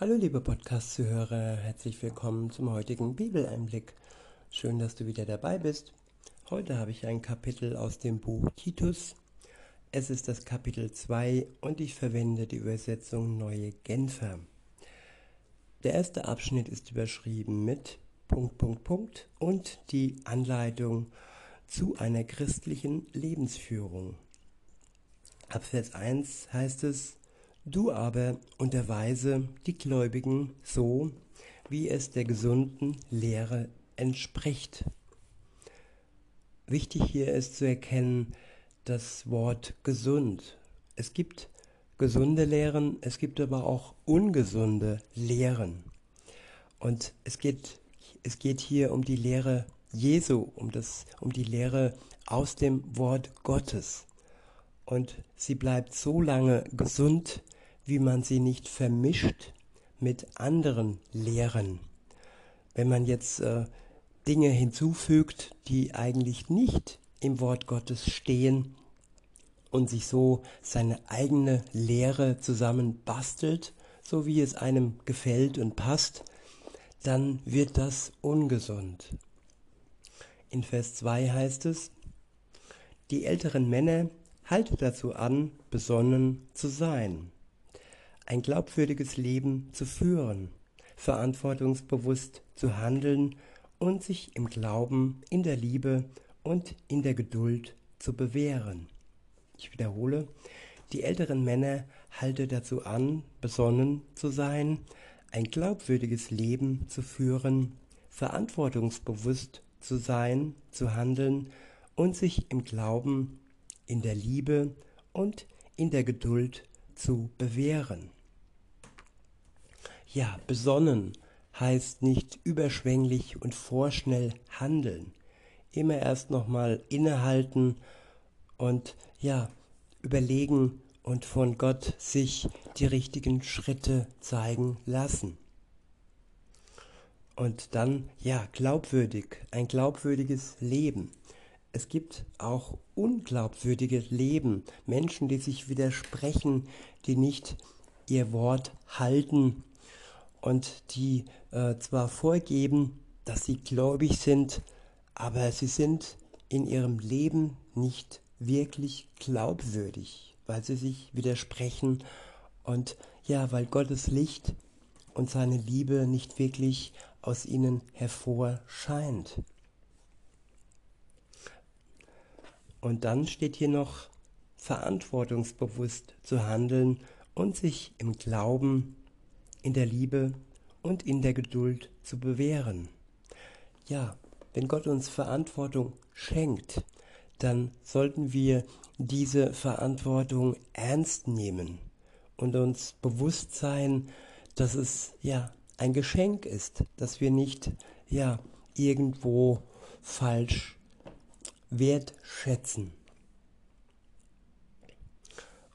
Hallo liebe Podcast-Zuhörer, herzlich willkommen zum heutigen Bibeleinblick. Schön, dass du wieder dabei bist. Heute habe ich ein Kapitel aus dem Buch Titus. Es ist das Kapitel 2 und ich verwende die Übersetzung Neue Genfer. Der erste Abschnitt ist überschrieben mit Punkt, Punkt, Punkt und die Anleitung zu einer christlichen Lebensführung. Ab Vers 1 heißt es, Du aber unterweise die Gläubigen so, wie es der gesunden Lehre entspricht. Wichtig hier ist zu erkennen das Wort gesund. Es gibt gesunde Lehren, es gibt aber auch ungesunde Lehren. Und es geht, es geht hier um die Lehre Jesu, um, das, um die Lehre aus dem Wort Gottes. Und sie bleibt so lange gesund, wie man sie nicht vermischt mit anderen Lehren. Wenn man jetzt äh, Dinge hinzufügt, die eigentlich nicht im Wort Gottes stehen und sich so seine eigene Lehre zusammenbastelt, so wie es einem gefällt und passt, dann wird das ungesund. In Vers 2 heißt es, die älteren Männer haltet dazu an, besonnen zu sein ein glaubwürdiges Leben zu führen, verantwortungsbewusst zu handeln und sich im Glauben, in der Liebe und in der Geduld zu bewähren. Ich wiederhole, die älteren Männer halte dazu an, besonnen zu sein, ein glaubwürdiges Leben zu führen, verantwortungsbewusst zu sein, zu handeln und sich im Glauben, in der Liebe und in der Geduld zu bewähren. Ja, besonnen heißt nicht überschwänglich und vorschnell handeln. Immer erst nochmal innehalten und ja, überlegen und von Gott sich die richtigen Schritte zeigen lassen. Und dann, ja, glaubwürdig, ein glaubwürdiges Leben. Es gibt auch unglaubwürdige Leben, Menschen, die sich widersprechen, die nicht ihr Wort halten und die äh, zwar vorgeben, dass sie gläubig sind, aber sie sind in ihrem Leben nicht wirklich glaubwürdig, weil sie sich widersprechen und ja, weil Gottes Licht und seine Liebe nicht wirklich aus ihnen hervorscheint. Und dann steht hier noch verantwortungsbewusst zu handeln und sich im Glauben in der Liebe und in der Geduld zu bewähren. Ja, wenn Gott uns Verantwortung schenkt, dann sollten wir diese Verantwortung ernst nehmen und uns bewusst sein, dass es ja ein Geschenk ist, dass wir nicht ja irgendwo falsch wertschätzen.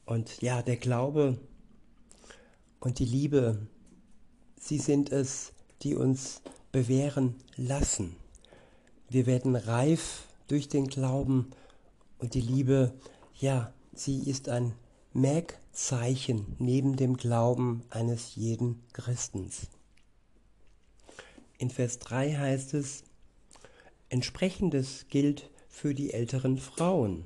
Und ja, der Glaube und die Liebe Sie sind es, die uns bewähren lassen. Wir werden reif durch den Glauben und die Liebe, ja, sie ist ein Merkzeichen neben dem Glauben eines jeden Christens. In Vers 3 heißt es, entsprechendes gilt für die älteren Frauen.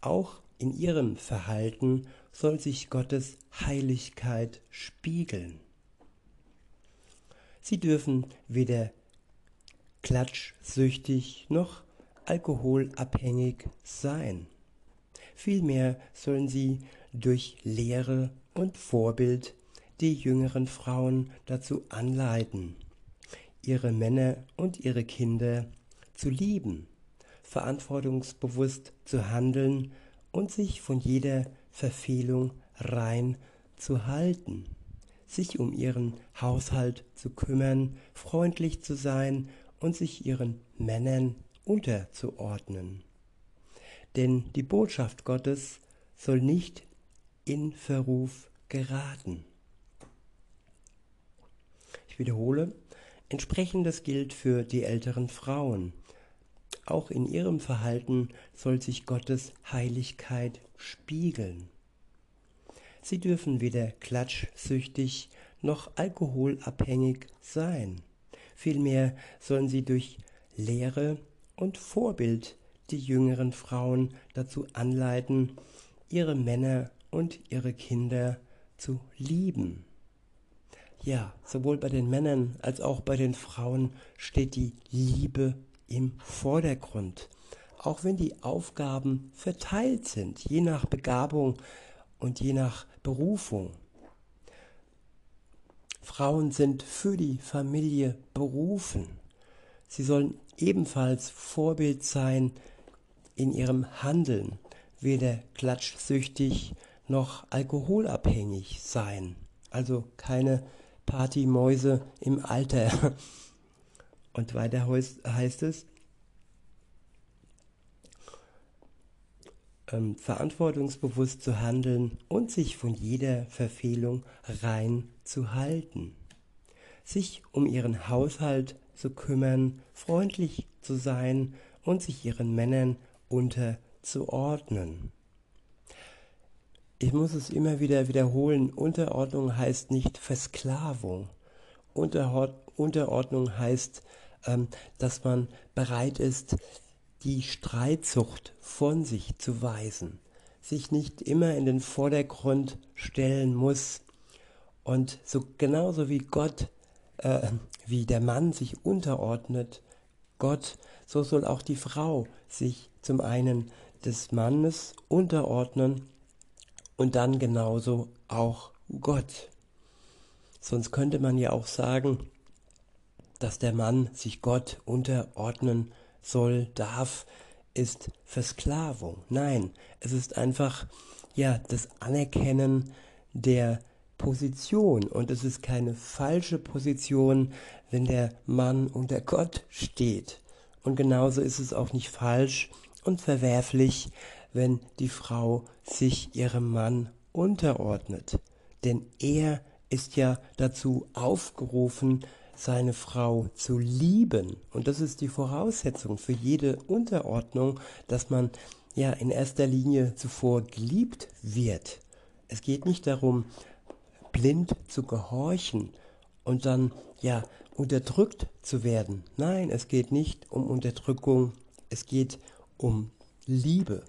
Auch in ihrem Verhalten soll sich Gottes Heiligkeit spiegeln. Sie dürfen weder klatschsüchtig noch alkoholabhängig sein. Vielmehr sollen sie durch Lehre und Vorbild die jüngeren Frauen dazu anleiten, ihre Männer und ihre Kinder zu lieben, verantwortungsbewusst zu handeln und sich von jeder Verfehlung rein zu halten sich um ihren Haushalt zu kümmern, freundlich zu sein und sich ihren Männern unterzuordnen. Denn die Botschaft Gottes soll nicht in Verruf geraten. Ich wiederhole, entsprechendes gilt für die älteren Frauen. Auch in ihrem Verhalten soll sich Gottes Heiligkeit spiegeln. Sie dürfen weder klatschsüchtig noch alkoholabhängig sein. Vielmehr sollen sie durch Lehre und Vorbild die jüngeren Frauen dazu anleiten, ihre Männer und ihre Kinder zu lieben. Ja, sowohl bei den Männern als auch bei den Frauen steht die Liebe im Vordergrund. Auch wenn die Aufgaben verteilt sind, je nach Begabung und je nach Berufung. Frauen sind für die Familie berufen. Sie sollen ebenfalls Vorbild sein in ihrem Handeln, weder klatschsüchtig noch alkoholabhängig sein. Also keine Partymäuse im Alter. Und weiter heißt es, ähm, verantwortungsbewusst zu handeln und sich von jeder Verfehlung rein zu halten. Sich um ihren Haushalt zu kümmern, freundlich zu sein und sich ihren Männern unterzuordnen. Ich muss es immer wieder wiederholen, Unterordnung heißt nicht Versklavung. Unterordnung heißt, ähm, dass man bereit ist, die Streitsucht von sich zu weisen, sich nicht immer in den Vordergrund stellen muss und so genauso wie Gott, äh, wie der Mann sich unterordnet, Gott, so soll auch die Frau sich zum einen des Mannes unterordnen und dann genauso auch Gott. Sonst könnte man ja auch sagen, dass der Mann sich Gott unterordnen soll, darf, ist Versklavung. Nein, es ist einfach ja das Anerkennen der Position und es ist keine falsche Position, wenn der Mann unter Gott steht. Und genauso ist es auch nicht falsch und verwerflich, wenn die Frau sich ihrem Mann unterordnet. Denn er ist ja dazu aufgerufen, seine Frau zu lieben. Und das ist die Voraussetzung für jede Unterordnung, dass man ja in erster Linie zuvor geliebt wird. Es geht nicht darum, blind zu gehorchen und dann ja unterdrückt zu werden. Nein, es geht nicht um Unterdrückung, es geht um Liebe.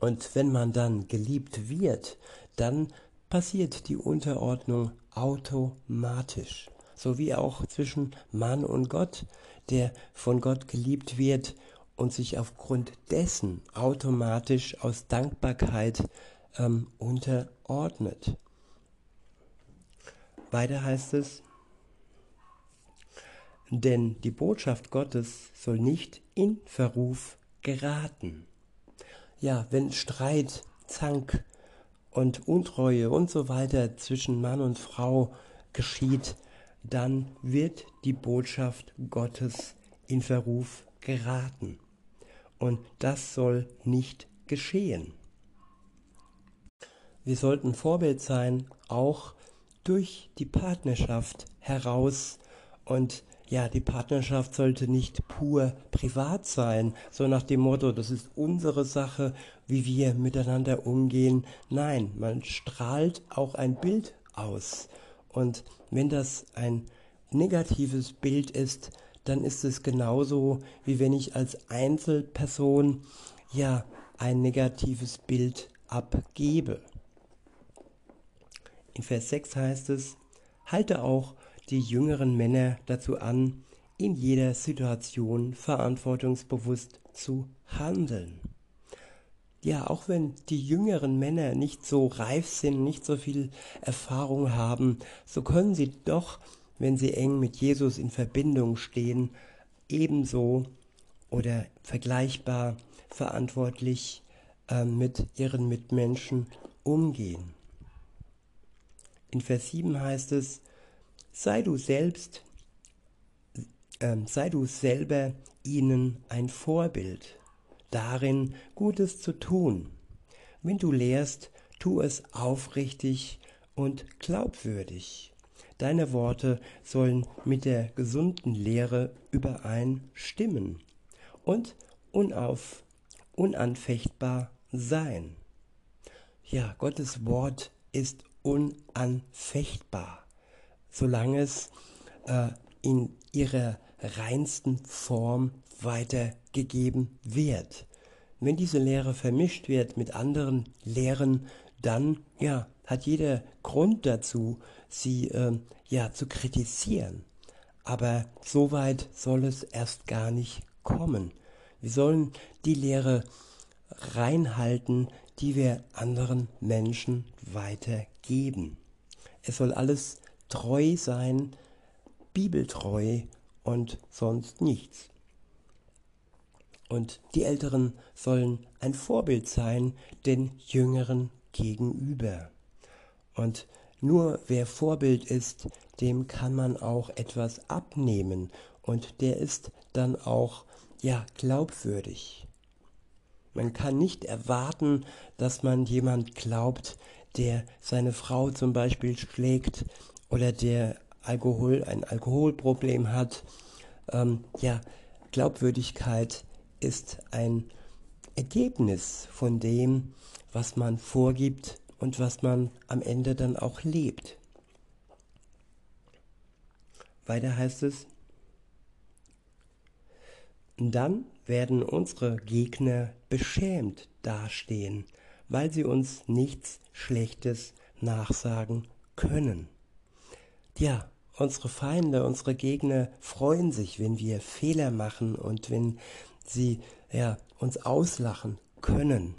Und wenn man dann geliebt wird, dann passiert die Unterordnung automatisch so wie auch zwischen Mann und Gott, der von Gott geliebt wird und sich aufgrund dessen automatisch aus Dankbarkeit ähm, unterordnet. Weiter heißt es, denn die Botschaft Gottes soll nicht in Verruf geraten. Ja, wenn Streit, Zank und Untreue und so weiter zwischen Mann und Frau geschieht, dann wird die Botschaft Gottes in Verruf geraten. Und das soll nicht geschehen. Wir sollten Vorbild sein, auch durch die Partnerschaft heraus. Und ja, die Partnerschaft sollte nicht pur privat sein, so nach dem Motto, das ist unsere Sache, wie wir miteinander umgehen. Nein, man strahlt auch ein Bild aus. Und wenn das ein negatives Bild ist, dann ist es genauso, wie wenn ich als Einzelperson ja ein negatives Bild abgebe. In Vers 6 heißt es, halte auch die jüngeren Männer dazu an, in jeder Situation verantwortungsbewusst zu handeln ja, auch wenn die jüngeren Männer nicht so reif sind, nicht so viel Erfahrung haben, so können sie doch, wenn sie eng mit Jesus in Verbindung stehen, ebenso oder vergleichbar verantwortlich äh, mit ihren Mitmenschen umgehen. In Vers 7 heißt es, sei du selbst, äh, sei du selber ihnen ein Vorbild darin, Gutes zu tun. Wenn du lehrst, tu es aufrichtig und glaubwürdig. Deine Worte sollen mit der gesunden Lehre übereinstimmen und unauf, unanfechtbar sein. Ja, Gottes Wort ist unanfechtbar. solange es äh, in ihrer reinsten Form weitergegeben wird. Wenn diese Lehre vermischt wird mit anderen Lehren, dann ja, hat jeder Grund dazu, sie äh, ja zu kritisieren. Aber so weit soll es erst gar nicht kommen. Wir sollen die Lehre reinhalten, die wir anderen Menschen weitergeben. Es soll alles treu sein, bibeltreu und sonst nichts. Und die Älteren sollen ein Vorbild sein den Jüngeren gegenüber. Und nur wer Vorbild ist, dem kann man auch etwas abnehmen und der ist dann auch ja glaubwürdig. Man kann nicht erwarten, dass man jemand glaubt, der seine Frau zum Beispiel schlägt oder der Alkohol, ein Alkoholproblem hat. Ähm, ja, Glaubwürdigkeit ist ein Ergebnis von dem, was man vorgibt und was man am Ende dann auch lebt. Weiter heißt es, dann werden unsere Gegner beschämt dastehen, weil sie uns nichts Schlechtes nachsagen können. Ja, unsere Feinde, unsere Gegner freuen sich, wenn wir Fehler machen und wenn sie ja, uns auslachen können.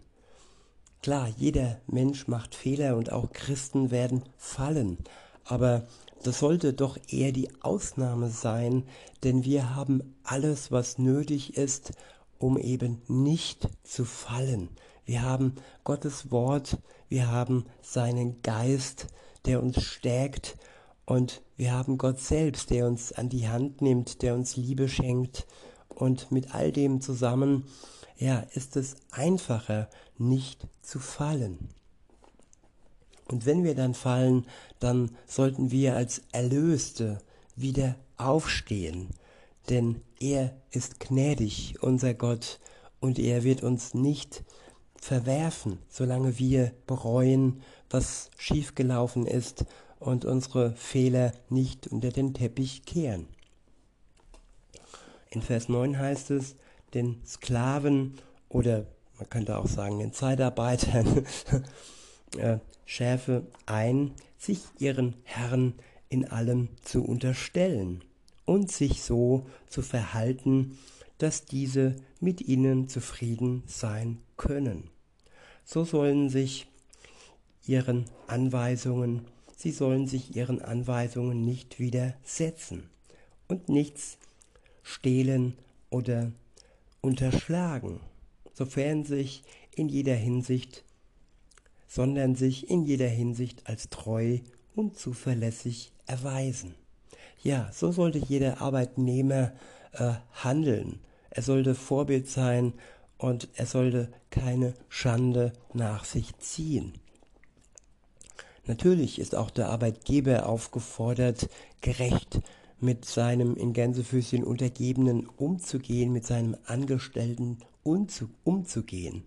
Klar, jeder Mensch macht Fehler und auch Christen werden fallen, aber das sollte doch eher die Ausnahme sein, denn wir haben alles, was nötig ist, um eben nicht zu fallen. Wir haben Gottes Wort, wir haben seinen Geist, der uns stärkt und wir haben Gott selbst, der uns an die Hand nimmt, der uns Liebe schenkt und mit all dem zusammen, ja, ist es einfacher, nicht zu fallen. Und wenn wir dann fallen, dann sollten wir als Erlöste wieder aufstehen, denn er ist gnädig, unser Gott, und er wird uns nicht verwerfen, solange wir bereuen, was schiefgelaufen ist und unsere Fehler nicht unter den Teppich kehren. In Vers 9 heißt es, den Sklaven oder man könnte auch sagen den Zeitarbeitern äh, schärfe ein, sich ihren Herrn in allem zu unterstellen und sich so zu verhalten, dass diese mit ihnen zufrieden sein können. So sollen sich ihren Anweisungen, sie sollen sich ihren Anweisungen nicht widersetzen und nichts stehlen oder unterschlagen, sofern sich in jeder Hinsicht, sondern sich in jeder Hinsicht als treu und zuverlässig erweisen. Ja, so sollte jeder Arbeitnehmer äh, handeln. Er sollte Vorbild sein und er sollte keine Schande nach sich ziehen. Natürlich ist auch der Arbeitgeber aufgefordert, gerecht mit seinem in Gänsefüßchen Untergebenen umzugehen, mit seinem Angestellten umzugehen.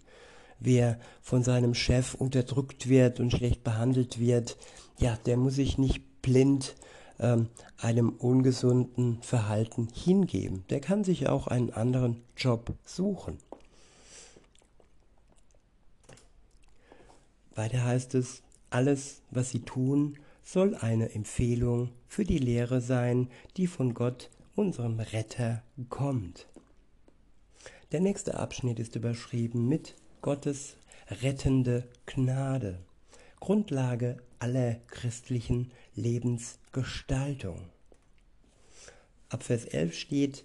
Wer von seinem Chef unterdrückt wird und schlecht behandelt wird, ja, der muss sich nicht blind ähm, einem ungesunden Verhalten hingeben. Der kann sich auch einen anderen Job suchen. Weiter heißt es, alles, was sie tun, soll eine Empfehlung für die Lehre sein, die von Gott, unserem Retter, kommt. Der nächste Abschnitt ist überschrieben mit Gottes rettende Gnade, Grundlage aller christlichen Lebensgestaltung. Ab Vers 11 steht,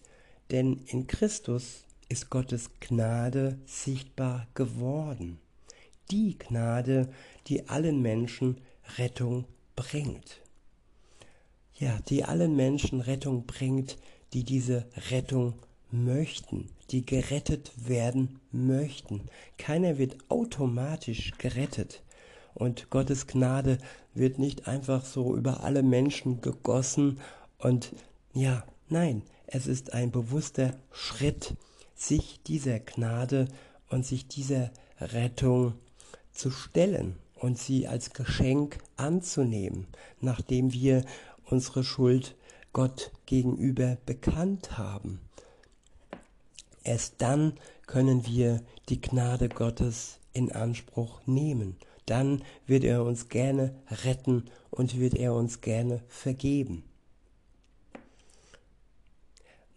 denn in Christus ist Gottes Gnade sichtbar geworden. Die Gnade, die allen Menschen Rettung bringt. Ja, die allen Menschen Rettung bringt, die diese Rettung möchten, die gerettet werden möchten. Keiner wird automatisch gerettet. Und Gottes Gnade wird nicht einfach so über alle Menschen gegossen und ja, nein, es ist ein bewusster Schritt, sich dieser Gnade und sich dieser Rettung zu stellen und sie als Geschenk anzunehmen, nachdem wir unsere Schuld Gott gegenüber bekannt haben. Erst dann können wir die Gnade Gottes in Anspruch nehmen. Dann wird er uns gerne retten und wird er uns gerne vergeben.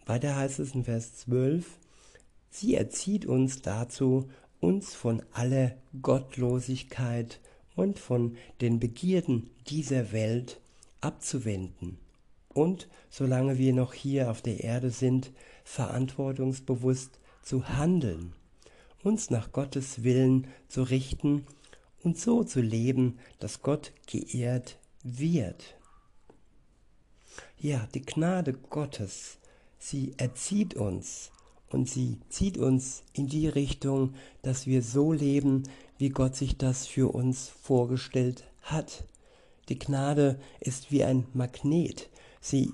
Weiter heißt es in Vers 12, sie erzieht uns dazu, uns von aller Gottlosigkeit und von den Begierden dieser Welt abzuwenden und, solange wir noch hier auf der Erde sind, verantwortungsbewusst zu handeln, uns nach Gottes Willen zu richten und so zu leben, dass Gott geehrt wird. Ja, die Gnade Gottes, sie erzieht uns und sie zieht uns in die Richtung, dass wir so leben, wie Gott sich das für uns vorgestellt hat. Die Gnade ist wie ein Magnet. Sie,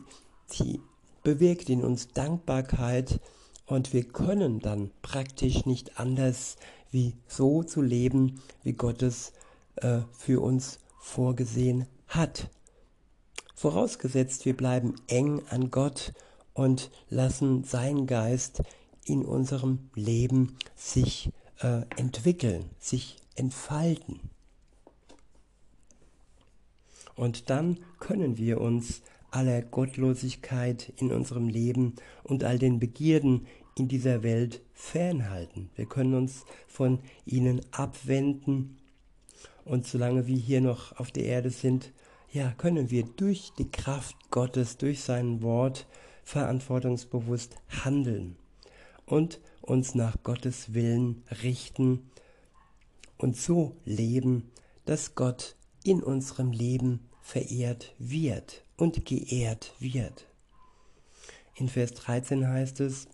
sie bewirkt in uns Dankbarkeit und wir können dann praktisch nicht anders, wie so zu leben, wie Gott es äh, für uns vorgesehen hat. Vorausgesetzt, wir bleiben eng an Gott und lassen sein Geist in unserem Leben sich äh, entwickeln, sich entfalten. Und dann können wir uns aller Gottlosigkeit in unserem Leben und all den Begierden in dieser Welt fernhalten. Wir können uns von ihnen abwenden und solange wir hier noch auf der Erde sind, ja, können wir durch die Kraft Gottes, durch sein Wort verantwortungsbewusst handeln und uns nach Gottes Willen richten und so leben, dass Gott in unserem Leben verehrt wird und geehrt wird. In Vers 13 heißt es,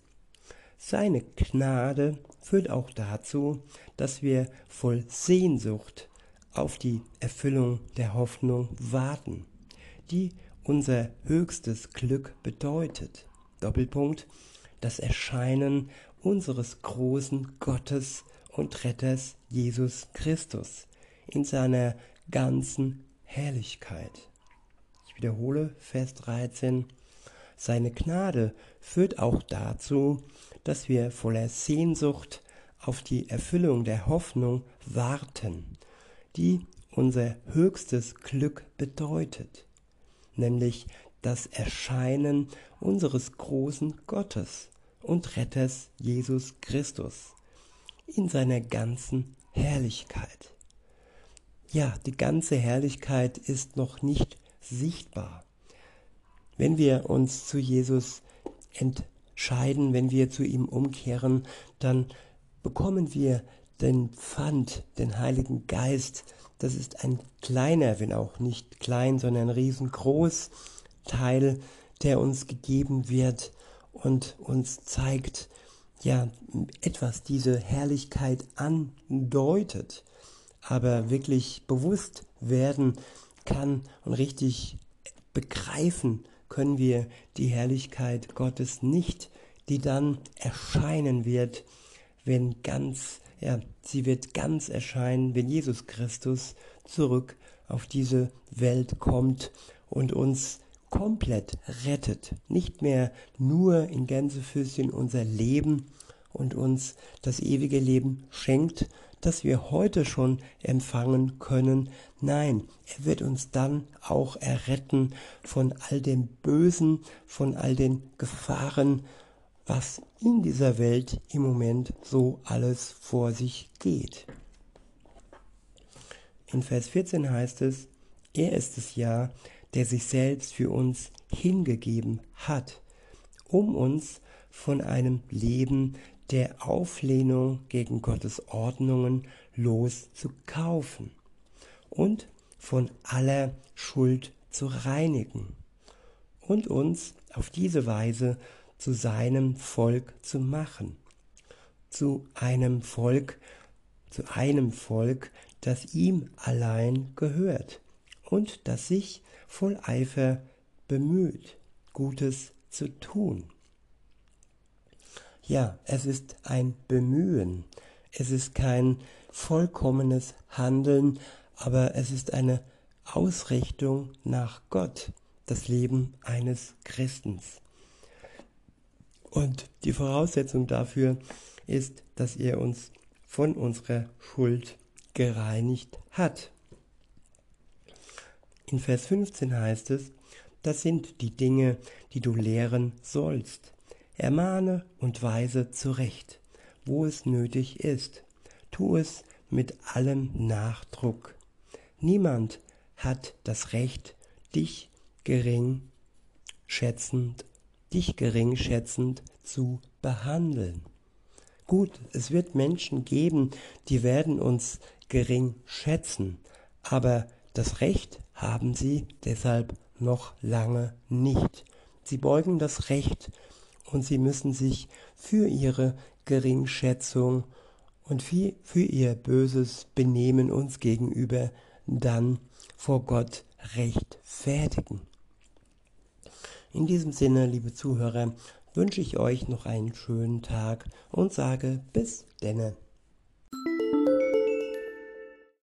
seine Gnade führt auch dazu, dass wir voll Sehnsucht auf die Erfüllung der Hoffnung warten, die unser höchstes Glück bedeutet. Doppelpunkt, das Erscheinen unseres großen Gottes und Retters Jesus Christus in seiner ganzen Herrlichkeit. Ich wiederhole Vers 13. Seine Gnade führt auch dazu, dass wir voller Sehnsucht auf die Erfüllung der Hoffnung warten, die unser höchstes Glück bedeutet, nämlich das Erscheinen unseres großen Gottes und Retters Jesus Christus in seiner ganzen Herrlichkeit. Ja, die ganze Herrlichkeit ist noch nicht sichtbar. Wenn wir uns zu Jesus entscheiden, wenn wir zu ihm umkehren, dann bekommen wir den Pfand, den Heiligen Geist. Das ist ein kleiner, wenn auch nicht klein, sondern riesengroß Teil, der uns gegeben wird und uns zeigt, ja, etwas diese Herrlichkeit andeutet, aber wirklich bewusst werden kann und richtig begreifen können wir die Herrlichkeit Gottes nicht, die dann erscheinen wird, wenn ganz, ja, sie wird ganz erscheinen, wenn Jesus Christus zurück auf diese Welt kommt und uns komplett rettet, nicht mehr nur in Gänsefüßchen unser Leben und uns das ewige Leben schenkt, das wir heute schon empfangen können. Nein, er wird uns dann auch erretten von all dem Bösen, von all den Gefahren, was in dieser Welt im Moment so alles vor sich geht. In Vers 14 heißt es, er ist es ja, der sich selbst für uns hingegeben hat, um uns von einem Leben der Auflehnung gegen Gottes Ordnungen loszukaufen und von aller Schuld zu reinigen und uns auf diese Weise zu seinem Volk zu machen, zu einem Volk, zu einem Volk, das ihm allein gehört und das sich voll Eifer bemüht, Gutes zu tun. Ja, es ist ein Bemühen. Es ist kein vollkommenes Handeln, aber es ist eine Ausrichtung nach Gott, das Leben eines Christens. Und die Voraussetzung dafür ist, dass er uns von unserer Schuld gereinigt hat. In Vers 15 heißt es, das sind die Dinge, die du lehren sollst. Ermahne und weise zurecht, wo es nötig ist. Tu es mit allem Nachdruck. Niemand hat das Recht, dich gering schätzend, dich gering schätzend zu behandeln. Gut, es wird Menschen geben, die werden uns gering schätzen, aber das Recht haben sie deshalb noch lange nicht. Sie beugen das Recht und sie müssen sich für ihre Geringschätzung und für ihr böses Benehmen uns gegenüber dann vor Gott rechtfertigen. In diesem Sinne, liebe Zuhörer, wünsche ich euch noch einen schönen Tag und sage bis denne.